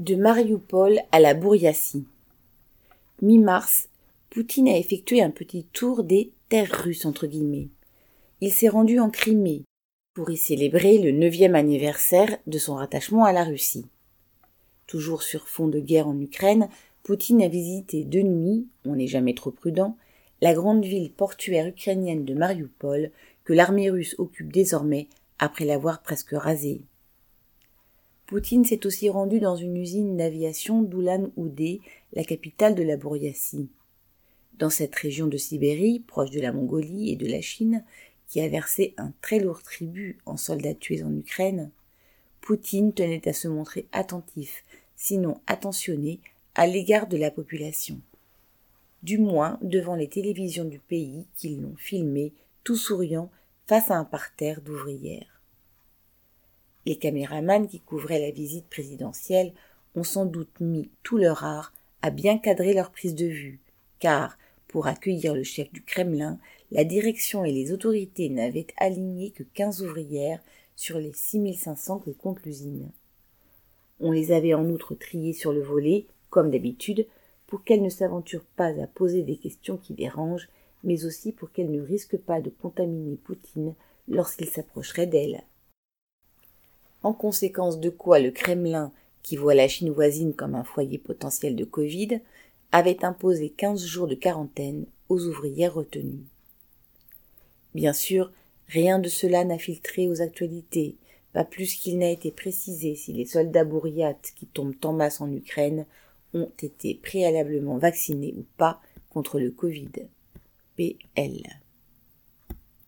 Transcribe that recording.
De Mariupol à la Bouriassie. Mi-mars, Poutine a effectué un petit tour des terres russes. Il s'est rendu en Crimée pour y célébrer le neuvième anniversaire de son rattachement à la Russie. Toujours sur fond de guerre en Ukraine, Poutine a visité de nuit, on n'est jamais trop prudent, la grande ville portuaire ukrainienne de Mariupol que l'armée russe occupe désormais après l'avoir presque rasée. Poutine s'est aussi rendu dans une usine d'aviation d'Ulan-Ude, la capitale de la Bouriassie. Dans cette région de Sibérie, proche de la Mongolie et de la Chine, qui a versé un très lourd tribut en soldats tués en Ukraine, Poutine tenait à se montrer attentif, sinon attentionné, à l'égard de la population. Du moins devant les télévisions du pays qui l'ont filmé, tout souriant, face à un parterre d'ouvrières. Les caméramans qui couvraient la visite présidentielle ont sans doute mis tout leur art à bien cadrer leur prise de vue, car, pour accueillir le chef du Kremlin, la direction et les autorités n'avaient aligné que quinze ouvrières sur les 6500 que compte l'usine. On les avait en outre triées sur le volet, comme d'habitude, pour qu'elles ne s'aventurent pas à poser des questions qui dérangent, mais aussi pour qu'elles ne risquent pas de contaminer Poutine lorsqu'il s'approcherait d'elles en conséquence de quoi le Kremlin, qui voit la Chine voisine comme un foyer potentiel de Covid, avait imposé quinze jours de quarantaine aux ouvrières retenues. Bien sûr, rien de cela n'a filtré aux actualités, pas plus qu'il n'a été précisé si les soldats bourriates qui tombent en masse en Ukraine ont été préalablement vaccinés ou pas contre le Covid. PL.